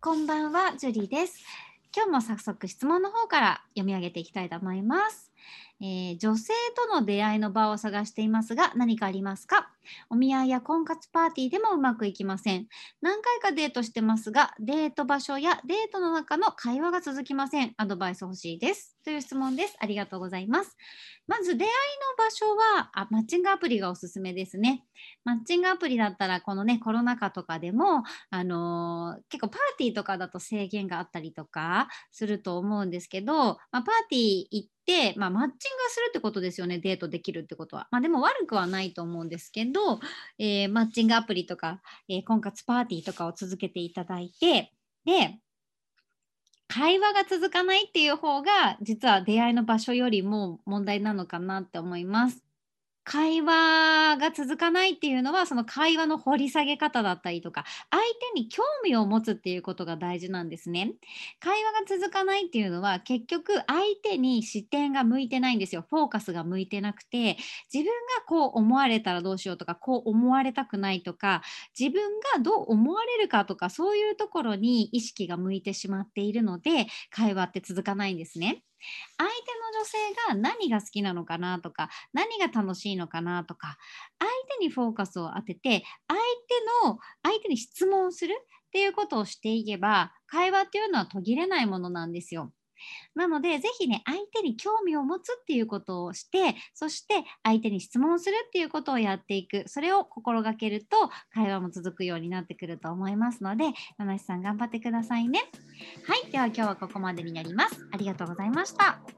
こんばんは、ジュリーです。今日も早速質問の方から読み上げていきたいと思います。えー女性との出会いの場を探していますが何かありますか？お見合いや婚活パーティーでもうまくいきません。何回かデートしてますが、デート場所やデートの中の会話が続きません。アドバイス欲しいです。という質問です。ありがとうございます。まず出会いの場所はあマッチングアプリがおすすめですね。マッチングアプリだったらこのねコロナ禍とかでもあのー結構パーティーとかだと制限があったりとかすると思うんですけど、まあ、パーティー行って、まあ、マッチングするってことですよねデートできるってことは。まあ、でも悪くはないと思うんですけど、えーマッチングアプリとか、えー婚活パーティーとかを続けていただいてで会話が続かないっていう方が実は出会いの場所よりも問題なのかなって思います。会話が続かないっていうのはその会話の掘り下げ方だったりとか相手に興味を持つっていうことが大事なんですね。会話が続かないっていうのは結局相手に視点が向いてないんですよ。フォーカスが向いてなくて自分がこう思われたらどうしようとかこう思われたくないとか自分がどう思われるかとかそういうところに意識が向いてしまっているので会話って続かないんですね。相手女性が何が好きなのかなとか何が楽しいのかなとか相手にフォーカスを当てて相手の相手に質問するっていうことをしていけば会話っていうのは途切れないものなんですよ。なのでぜひね相手に興味を持つっていうことをしてそして相手に質問するっていうことをやっていくそれを心がけると会話も続くようになってくると思いますので七瀬さん頑張ってくださいね。はいでは今日はここまでになります。ありがとうございました。